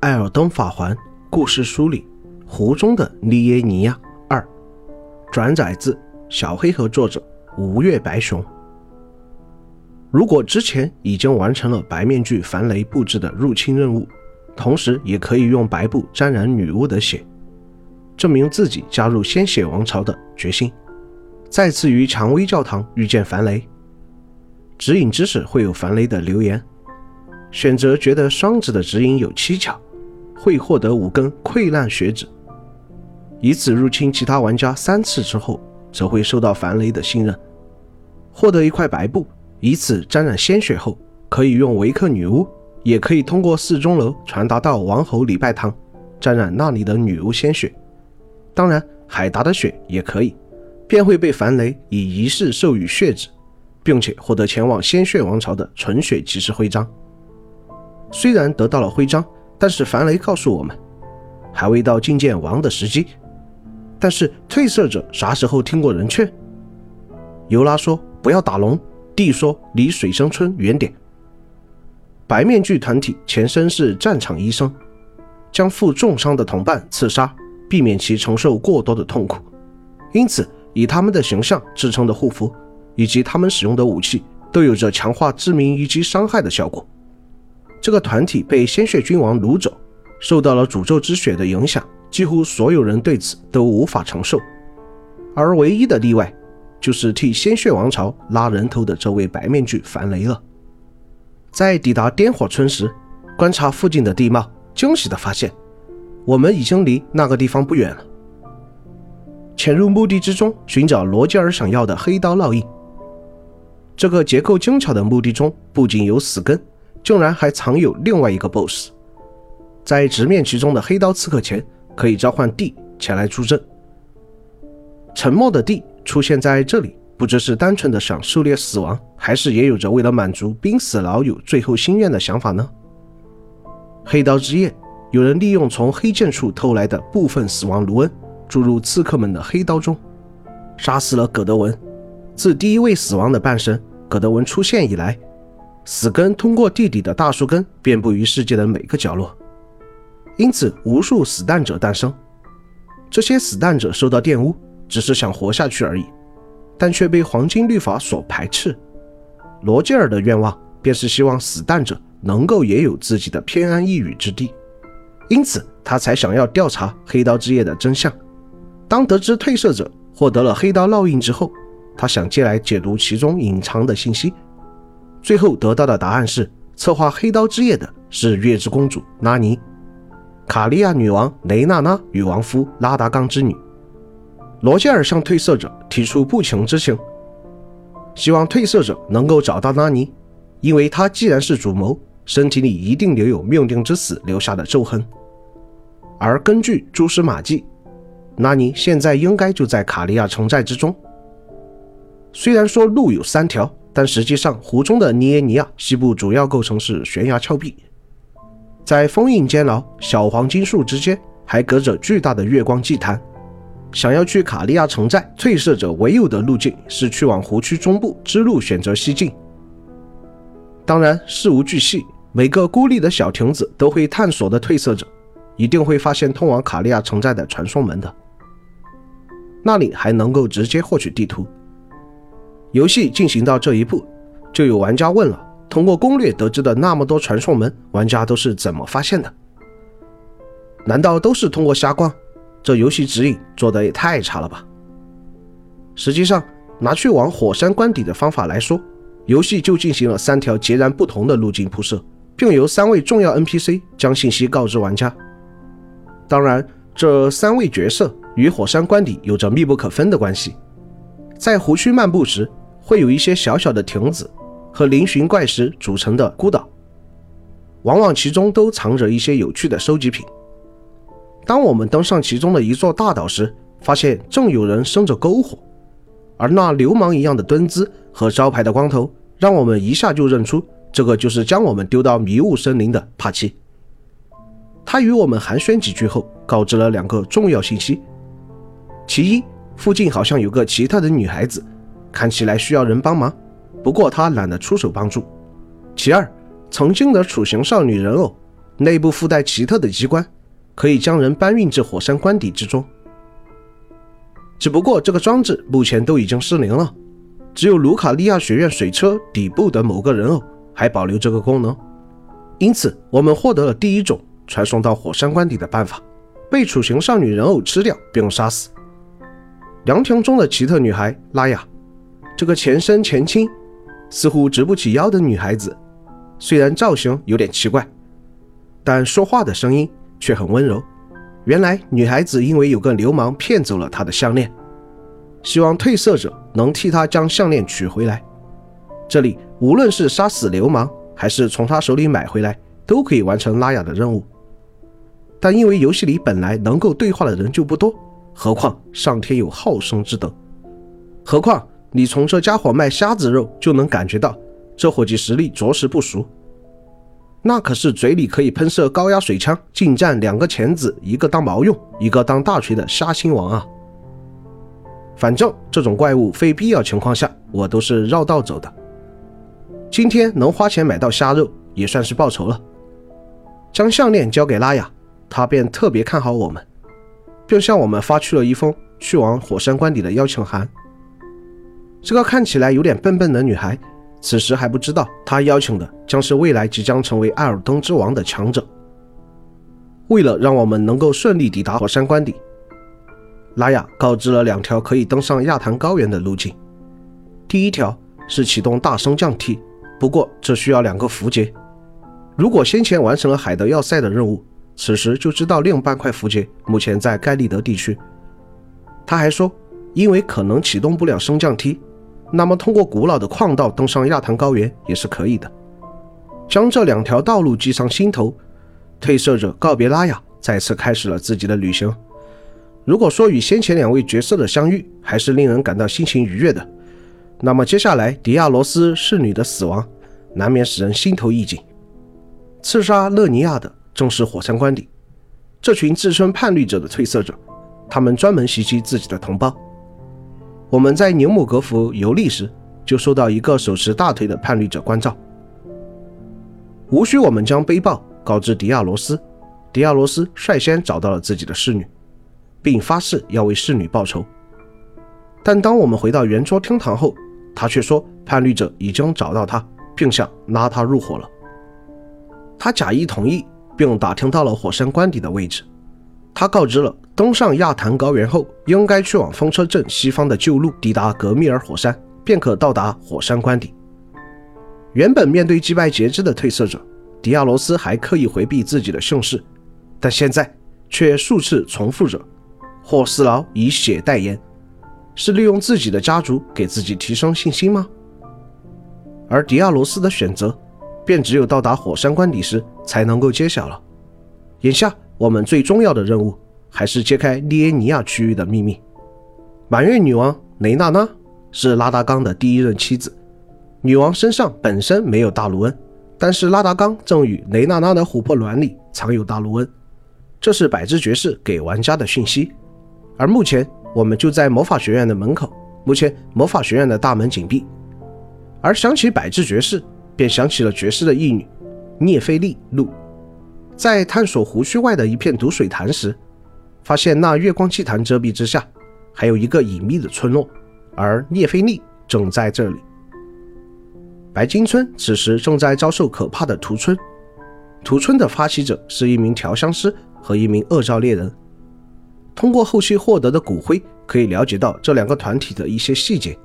艾尔登法环故事书里湖中的利耶尼亚二，转载自小黑盒作者吴越白熊。如果之前已经完成了白面具樊雷布置的入侵任务，同时也可以用白布沾染女巫的血，证明自己加入鲜血王朝的决心。再次于蔷薇教堂遇见樊雷，指引知识会有樊雷的留言。选择觉得双子的指引有蹊跷。会获得五根溃烂血指，以此入侵其他玩家三次之后，则会受到樊雷的信任。获得一块白布，以此沾染鲜血后，可以用维克女巫，也可以通过四钟楼传达到王侯礼拜堂，沾染那里的女巫鲜血。当然，海达的血也可以，便会被樊雷以仪式授予血指，并且获得前往鲜血王朝的纯血骑士徽章。虽然得到了徽章。但是樊雷告诉我们，还未到觐见王的时机。但是褪色者啥时候听过人劝？尤拉说不要打龙，弟说离水生村远点。白面具团体前身是战场医生，将负重伤的同伴刺杀，避免其承受过多的痛苦。因此，以他们的形象制成的护符，以及他们使用的武器，都有着强化致命一击伤害的效果。这个团体被鲜血君王掳走，受到了诅咒之血的影响，几乎所有人对此都无法承受。而唯一的例外，就是替鲜血王朝拉人头的这位白面具樊雷了。在抵达颠火村时，观察附近的地貌，惊喜地发现，我们已经离那个地方不远了。潜入墓地之中，寻找罗吉尔想要的黑刀烙印。这个结构精巧的墓地中，不仅有死根。竟然还藏有另外一个 BOSS，在直面其中的黑刀刺客前，可以召唤地前来助阵。沉默的地出现在这里，不知是单纯的想狩猎死亡，还是也有着为了满足濒死老友最后心愿的想法呢？黑刀之夜，有人利用从黑剑处偷来的部分死亡卢恩，注入刺客们的黑刀中，杀死了葛德文。自第一位死亡的半神葛德文出现以来。死根通过地底的大树根遍布于世界的每个角落，因此无数死蛋者诞生。这些死蛋者受到玷污，只是想活下去而已，但却被黄金律法所排斥。罗杰尔的愿望便是希望死蛋者能够也有自己的偏安一隅之地，因此他才想要调查黑刀之夜的真相。当得知褪色者获得了黑刀烙印之后，他想借来解读其中隐藏的信息。最后得到的答案是，策划黑刀之夜的是月之公主拉尼，卡利亚女王雷娜娜与王夫拉达冈之女。罗杰尔向褪色者提出不情之请，希望褪色者能够找到拉尼，因为她既然是主谋，身体里一定留有命定之死留下的咒痕。而根据蛛丝马迹，拉尼现在应该就在卡利亚城寨之中。虽然说路有三条。但实际上，湖中的尼耶尼亚西部主要构成是悬崖峭壁，在封印监牢小黄金树之间，还隔着巨大的月光祭坛。想要去卡利亚城寨，褪色者唯有的路径是去往湖区中部之路，选择西进。当然，事无巨细，每个孤立的小亭子都会探索的褪色者，一定会发现通往卡利亚城寨的传送门的，那里还能够直接获取地图。游戏进行到这一步，就有玩家问了：通过攻略得知的那么多传送门，玩家都是怎么发现的？难道都是通过瞎逛？这游戏指引做的也太差了吧！实际上，拿去往火山关底的方法来说，游戏就进行了三条截然不同的路径铺设，并由三位重要 NPC 将信息告知玩家。当然，这三位角色与火山关底有着密不可分的关系。在湖区漫步时，会有一些小小的亭子和嶙峋怪石组成的孤岛，往往其中都藏着一些有趣的收集品。当我们登上其中的一座大岛时，发现正有人生着篝火，而那流氓一样的蹲姿和招牌的光头，让我们一下就认出这个就是将我们丢到迷雾森林的帕奇。他与我们寒暄几句后，告知了两个重要信息：其一，附近好像有个奇特的女孩子。看起来需要人帮忙，不过他懒得出手帮助。其二，曾经的雏形少女人偶内部附带奇特的机关，可以将人搬运至火山官邸之中。只不过这个装置目前都已经失灵了，只有卢卡利亚学院水车底部的某个人偶还保留这个功能。因此，我们获得了第一种传送到火山官邸的办法：被处刑少女人偶吃掉并杀死。凉亭中的奇特女孩拉雅，这个前身前倾、似乎直不起腰的女孩子，虽然造型有点奇怪，但说话的声音却很温柔。原来女孩子因为有个流氓骗走了她的项链，希望褪色者能替她将项链取回来。这里无论是杀死流氓，还是从他手里买回来，都可以完成拉雅的任务。但因为游戏里本来能够对话的人就不多，何况上天有好生之德，何况你从这家伙卖虾子肉就能感觉到，这伙计实力着实不俗。那可是嘴里可以喷射高压水枪，近战两个钳子，一个当毛用，一个当大锤的虾星王啊！反正这种怪物非必要情况下，我都是绕道走的。今天能花钱买到虾肉，也算是报仇了。将项链交给拉雅，他便特别看好我们，并向我们发去了一封去往火山关底的邀请函。这个看起来有点笨笨的女孩。此时还不知道，她邀请的将是未来即将成为艾尔登之王的强者。为了让我们能够顺利抵达火山关底，拉雅告知了两条可以登上亚坛高原的路径。第一条是启动大升降梯，不过这需要两个符节。如果先前完成了海德要塞的任务，此时就知道另半块符节目前在盖利德地区。他还说，因为可能启动不了升降梯。那么，通过古老的矿道登上亚坛高原也是可以的。将这两条道路记上心头，褪色者告别拉雅，再次开始了自己的旅行。如果说与先前两位角色的相遇还是令人感到心情愉悦的，那么接下来迪亚罗斯侍女的死亡，难免使人心头一紧。刺杀勒尼亚的正是火山官邸，这群自称叛逆者的褪色者，他们专门袭击自己的同胞。我们在牛姆格福游历时，就受到一个手持大腿的叛逆者关照。无需我们将背报告知迪亚罗斯，迪亚罗斯率先找到了自己的侍女，并发誓要为侍女报仇。但当我们回到圆桌厅堂后，他却说叛逆者已经找到他，并想拉他入伙了。他假意同意，并打听到了火山官邸的位置。他告知了登上亚坛高原后，应该去往风车镇西方的旧路，抵达格密尔火山，便可到达火山官邸。原本面对击败截肢的褪色者，迪亚罗斯还刻意回避自己的姓氏，但现在却数次重复着霍斯劳以血代言，是利用自己的家族给自己提升信心吗？而迪亚罗斯的选择，便只有到达火山官邸时才能够揭晓了。眼下。我们最重要的任务还是揭开利耶尼亚区域的秘密。满月女王雷娜娜是拉达冈的第一任妻子。女王身上本身没有大卢恩，但是拉达冈正与雷娜娜的琥珀卵里藏有大卢恩，这是百之爵士给玩家的讯息。而目前我们就在魔法学院的门口，目前魔法学院的大门紧闭。而想起百之爵士，便想起了爵士的义女涅菲利露。在探索湖区外的一片毒水潭时，发现那月光祭坛遮蔽之下，还有一个隐秘的村落，而聂菲利正在这里。白金村此时正在遭受可怕的屠村，屠村的发起者是一名调香师和一名恶兆猎人。通过后期获得的骨灰，可以了解到这两个团体的一些细节。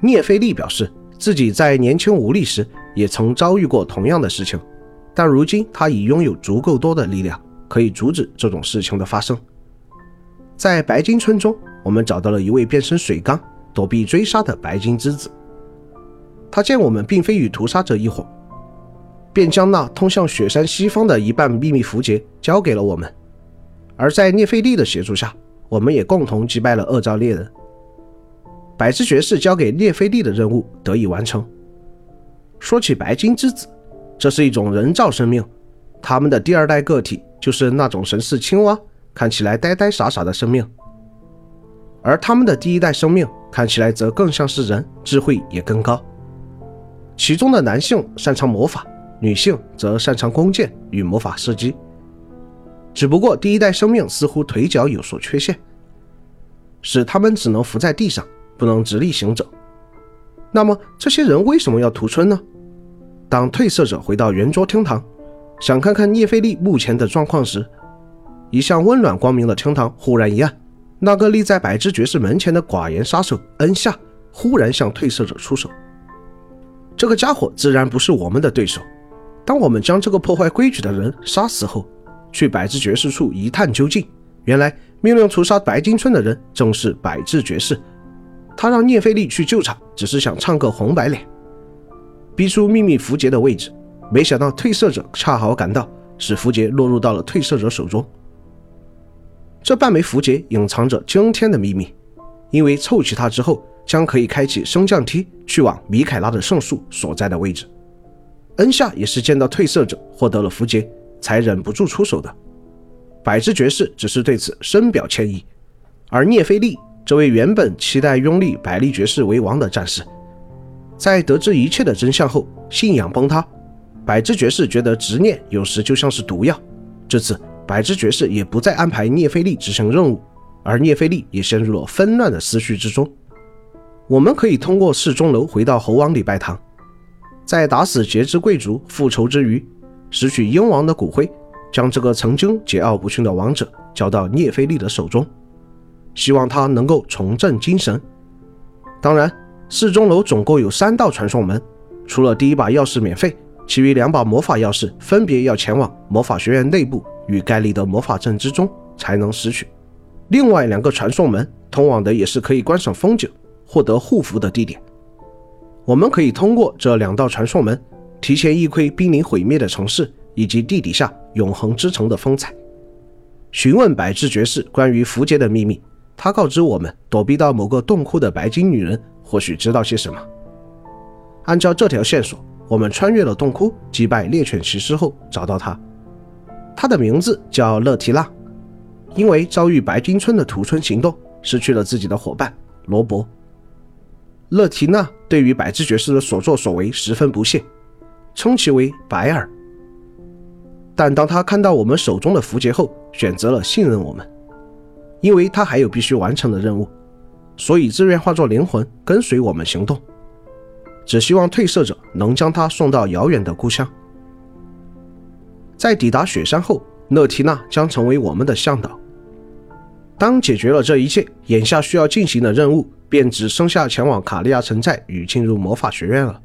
聂菲利表示自己在年轻无力时，也曾遭遇过同样的事情。但如今他已拥有足够多的力量，可以阻止这种事情的发生。在白金村中，我们找到了一位变身水缸、躲避追杀的白金之子。他见我们并非与屠杀者一伙，便将那通向雪山西方的一半秘密符节交给了我们。而在聂菲利的协助下，我们也共同击败了恶兆猎人。百之爵士交给聂菲利的任务得以完成。说起白金之子。这是一种人造生命，他们的第二代个体就是那种神似青蛙、看起来呆呆傻傻的生命，而他们的第一代生命看起来则更像是人，智慧也更高。其中的男性擅长魔法，女性则擅长弓箭与魔法射击。只不过第一代生命似乎腿脚有所缺陷，使他们只能伏在地上，不能直立行走。那么这些人为什么要屠村呢？当褪色者回到圆桌厅堂，想看看聂菲利目前的状况时，一向温暖光明的厅堂忽然一暗。那个立在百之爵士门前的寡言杀手恩夏忽然向褪色者出手。这个家伙自然不是我们的对手。当我们将这个破坏规矩的人杀死后，去百之爵士处一探究竟，原来命令屠杀白金村的人正是百之爵士。他让聂菲利去救场，只是想唱个红白脸，逼出秘密符节的位置。没想到褪色者恰好赶到，使符节落入到了褪色者手中。这半枚符节隐藏着惊天的秘密，因为凑齐它之后，将可以开启升降梯去往米凯拉的圣树所在的位置。恩夏也是见到褪色者获得了符节，才忍不住出手的。百之爵士只是对此深表歉意，而聂菲利这位原本期待拥立百利爵士为王的战士，在得知一切的真相后，信仰崩塌。百之爵士觉得执念有时就像是毒药，这次。百之爵士也不再安排聂菲利执行任务，而聂菲利也陷入了纷乱的思绪之中。我们可以通过市钟楼回到猴王礼拜堂，在打死节之贵族复仇之余，拾取鹰王的骨灰，将这个曾经桀骜不驯的王者交到聂菲利的手中，希望他能够重振精神。当然，四钟楼总共有三道传送门，除了第一把钥匙免费，其余两把魔法钥匙分别要前往魔法学院内部。与盖利的魔法阵之中才能拾取。另外两个传送门通往的也是可以观赏风景、获得护符的地点。我们可以通过这两道传送门，提前一窥濒临毁灭的城市以及地底下永恒之城的风采。询问百智爵士关于符节的秘密，他告知我们，躲避到某个洞窟的白金女人或许知道些什么。按照这条线索，我们穿越了洞窟，击败猎犬骑士后，找到他。他的名字叫勒提娜，因为遭遇白金村的屠村行动，失去了自己的伙伴罗伯。勒提娜对于百之爵士的所作所为十分不屑，称其为白尔。但当他看到我们手中的符节后，选择了信任我们，因为他还有必须完成的任务，所以自愿化作灵魂跟随我们行动，只希望褪色者能将他送到遥远的故乡。在抵达雪山后，乐缇娜将成为我们的向导。当解决了这一切，眼下需要进行的任务便只剩下前往卡利亚城寨与进入魔法学院了。